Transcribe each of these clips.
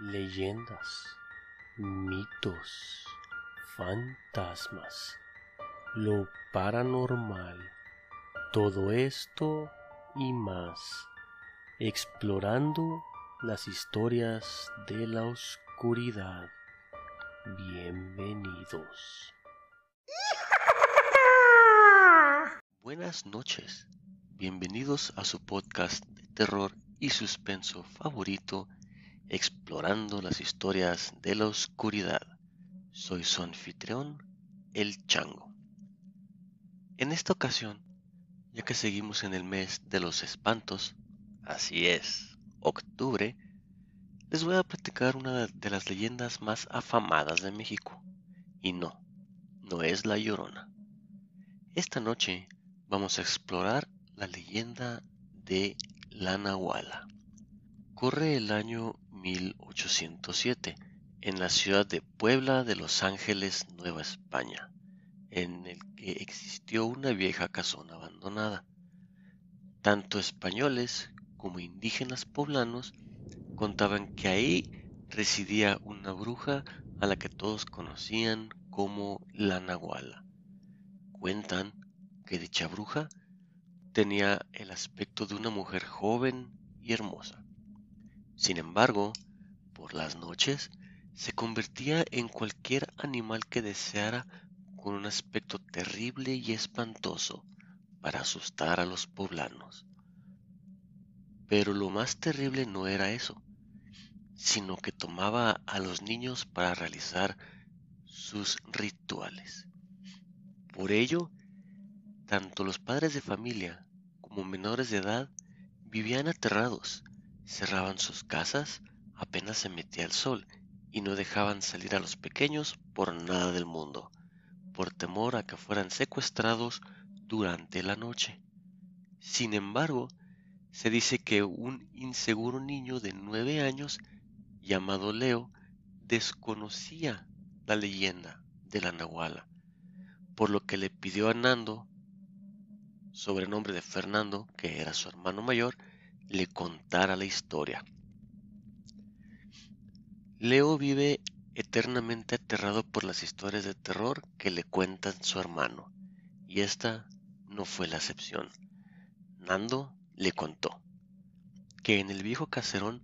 leyendas, mitos, fantasmas, lo paranormal, todo esto y más, explorando las historias de la oscuridad. Bienvenidos. Buenas noches, bienvenidos a su podcast de terror y suspenso favorito explorando las historias de la oscuridad. Soy su anfitrión, el Chango. En esta ocasión, ya que seguimos en el mes de los espantos, así es, octubre, les voy a platicar una de las leyendas más afamadas de México. Y no, no es la Llorona. Esta noche vamos a explorar la leyenda de la Nahuala. Corre el año 1807 en la ciudad de Puebla de Los Ángeles, Nueva España, en el que existió una vieja casona abandonada. Tanto españoles como indígenas poblanos contaban que ahí residía una bruja a la que todos conocían como la Nahuala. Cuentan que dicha bruja tenía el aspecto de una mujer joven y hermosa sin embargo, por las noches se convertía en cualquier animal que deseara con un aspecto terrible y espantoso para asustar a los poblanos. Pero lo más terrible no era eso, sino que tomaba a los niños para realizar sus rituales. Por ello, tanto los padres de familia como menores de edad vivían aterrados cerraban sus casas apenas se metía el sol y no dejaban salir a los pequeños por nada del mundo, por temor a que fueran secuestrados durante la noche. Sin embargo, se dice que un inseguro niño de nueve años llamado Leo desconocía la leyenda de la Nahuala, por lo que le pidió a Nando, sobrenombre de Fernando, que era su hermano mayor, le contara la historia. Leo vive eternamente aterrado por las historias de terror que le cuentan su hermano, y esta no fue la excepción. Nando le contó que en el viejo caserón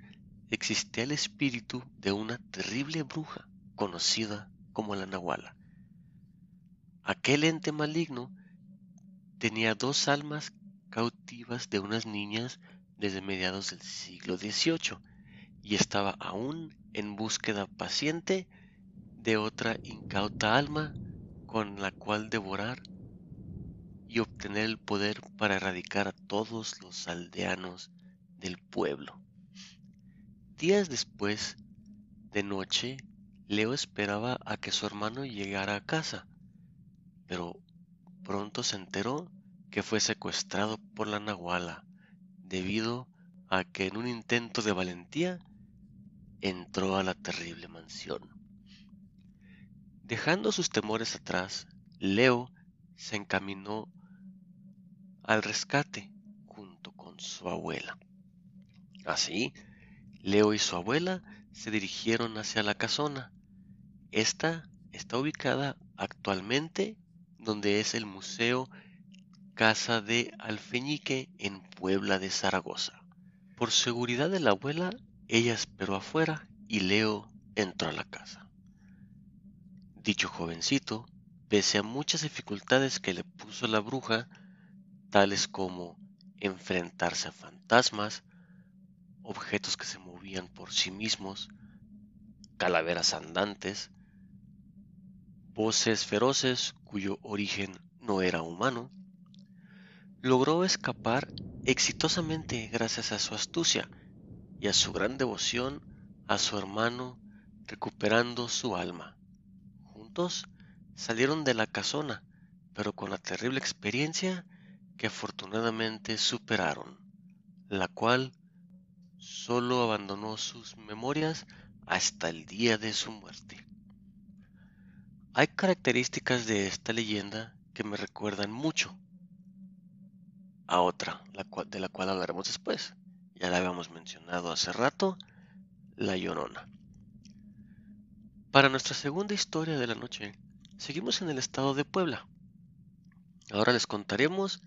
existía el espíritu de una terrible bruja conocida como la Nahuala. Aquel ente maligno tenía dos almas cautivas de unas niñas desde mediados del siglo XVIII y estaba aún en búsqueda paciente de otra incauta alma con la cual devorar y obtener el poder para erradicar a todos los aldeanos del pueblo. Días después, de noche, Leo esperaba a que su hermano llegara a casa, pero pronto se enteró que fue secuestrado por la Nahuala debido a que en un intento de valentía entró a la terrible mansión. Dejando sus temores atrás, Leo se encaminó al rescate junto con su abuela. Así, Leo y su abuela se dirigieron hacia la casona. Esta está ubicada actualmente donde es el Museo Casa de Alfeñique en Puebla de Zaragoza. Por seguridad de la abuela, ella esperó afuera y Leo entró a la casa. Dicho jovencito, pese a muchas dificultades que le puso la bruja, tales como enfrentarse a fantasmas, objetos que se movían por sí mismos, calaveras andantes, voces feroces cuyo origen no era humano, logró escapar exitosamente gracias a su astucia y a su gran devoción a su hermano recuperando su alma. Juntos salieron de la casona, pero con la terrible experiencia que afortunadamente superaron, la cual solo abandonó sus memorias hasta el día de su muerte. Hay características de esta leyenda que me recuerdan mucho a otra, de la cual hablaremos después. Ya la habíamos mencionado hace rato, la Llorona. Para nuestra segunda historia de la noche, seguimos en el estado de Puebla. Ahora les contaremos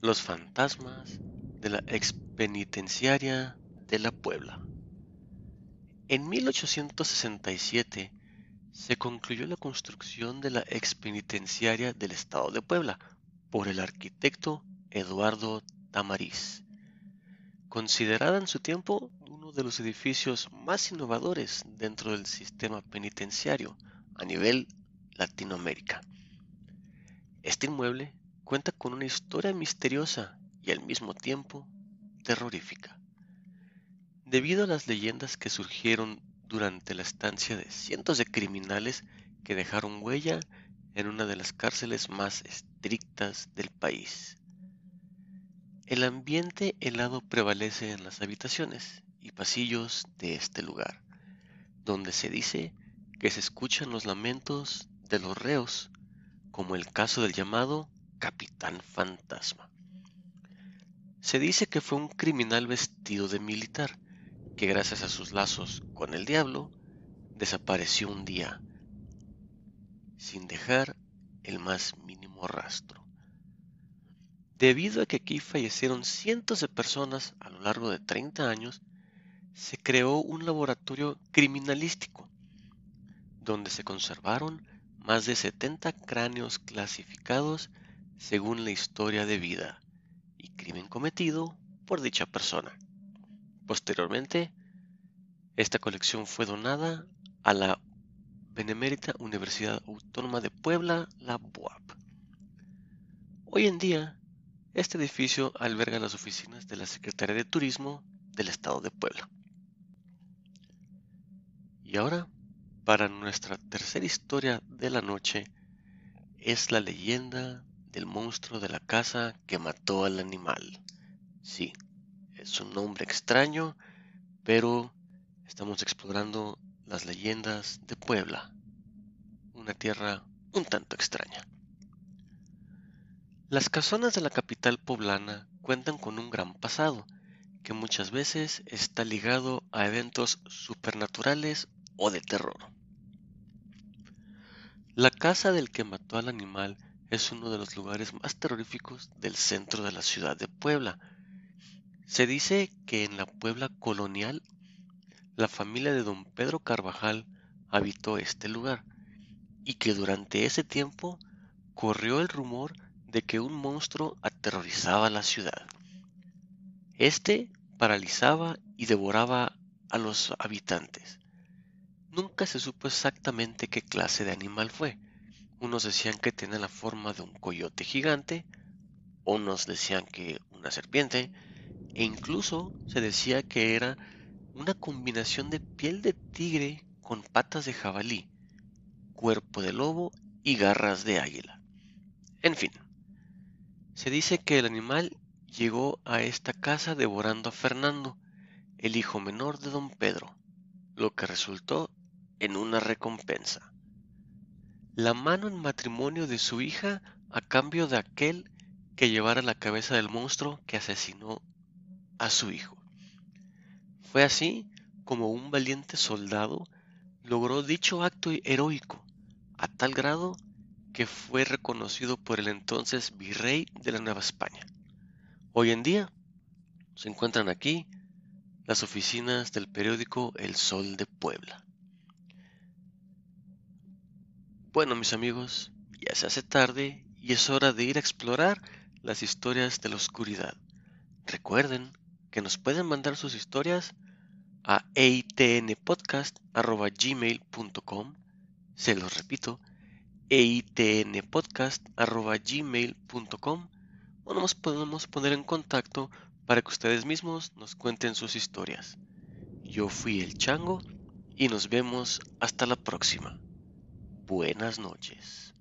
los fantasmas de la expenitenciaria de la Puebla. En 1867 se concluyó la construcción de la expenitenciaria del estado de Puebla por el arquitecto Eduardo Tamariz, considerada en su tiempo uno de los edificios más innovadores dentro del sistema penitenciario a nivel Latinoamérica. Este inmueble cuenta con una historia misteriosa y al mismo tiempo terrorífica. Debido a las leyendas que surgieron durante la estancia de cientos de criminales que dejaron huella en una de las cárceles más estrictas del país. El ambiente helado prevalece en las habitaciones y pasillos de este lugar, donde se dice que se escuchan los lamentos de los reos, como el caso del llamado Capitán Fantasma. Se dice que fue un criminal vestido de militar, que gracias a sus lazos con el diablo, desapareció un día, sin dejar el más mínimo rastro. Debido a que aquí fallecieron cientos de personas a lo largo de 30 años, se creó un laboratorio criminalístico, donde se conservaron más de 70 cráneos clasificados según la historia de vida y crimen cometido por dicha persona. Posteriormente, esta colección fue donada a la Benemérita Universidad Autónoma de Puebla, la BUAP. Hoy en día, este edificio alberga las oficinas de la Secretaría de Turismo del Estado de Puebla. Y ahora, para nuestra tercera historia de la noche, es la leyenda del monstruo de la casa que mató al animal. Sí, es un nombre extraño, pero estamos explorando las leyendas de Puebla, una tierra un tanto extraña. Las casonas de la capital poblana cuentan con un gran pasado, que muchas veces está ligado a eventos supernaturales o de terror. La casa del que mató al animal es uno de los lugares más terroríficos del centro de la ciudad de Puebla, se dice que en la Puebla colonial, la familia de don Pedro Carvajal habitó este lugar y que durante ese tiempo corrió el rumor de que un monstruo aterrorizaba la ciudad. Este paralizaba y devoraba a los habitantes. Nunca se supo exactamente qué clase de animal fue. Unos decían que tenía la forma de un coyote gigante, unos decían que una serpiente, e incluso se decía que era una combinación de piel de tigre con patas de jabalí, cuerpo de lobo y garras de águila. En fin, se dice que el animal llegó a esta casa devorando a Fernando, el hijo menor de don Pedro, lo que resultó en una recompensa. La mano en matrimonio de su hija a cambio de aquel que llevara la cabeza del monstruo que asesinó a su hijo. Fue así como un valiente soldado logró dicho acto heroico, a tal grado que fue reconocido por el entonces virrey de la Nueva España. Hoy en día se encuentran aquí las oficinas del periódico El Sol de Puebla. Bueno mis amigos, ya se hace tarde y es hora de ir a explorar las historias de la oscuridad. Recuerden que nos pueden mandar sus historias a eitnpodcast.gmail.com Se los repito, eitnpodcast.gmail.com o nos podemos poner en contacto para que ustedes mismos nos cuenten sus historias. Yo fui el Chango y nos vemos hasta la próxima. Buenas noches.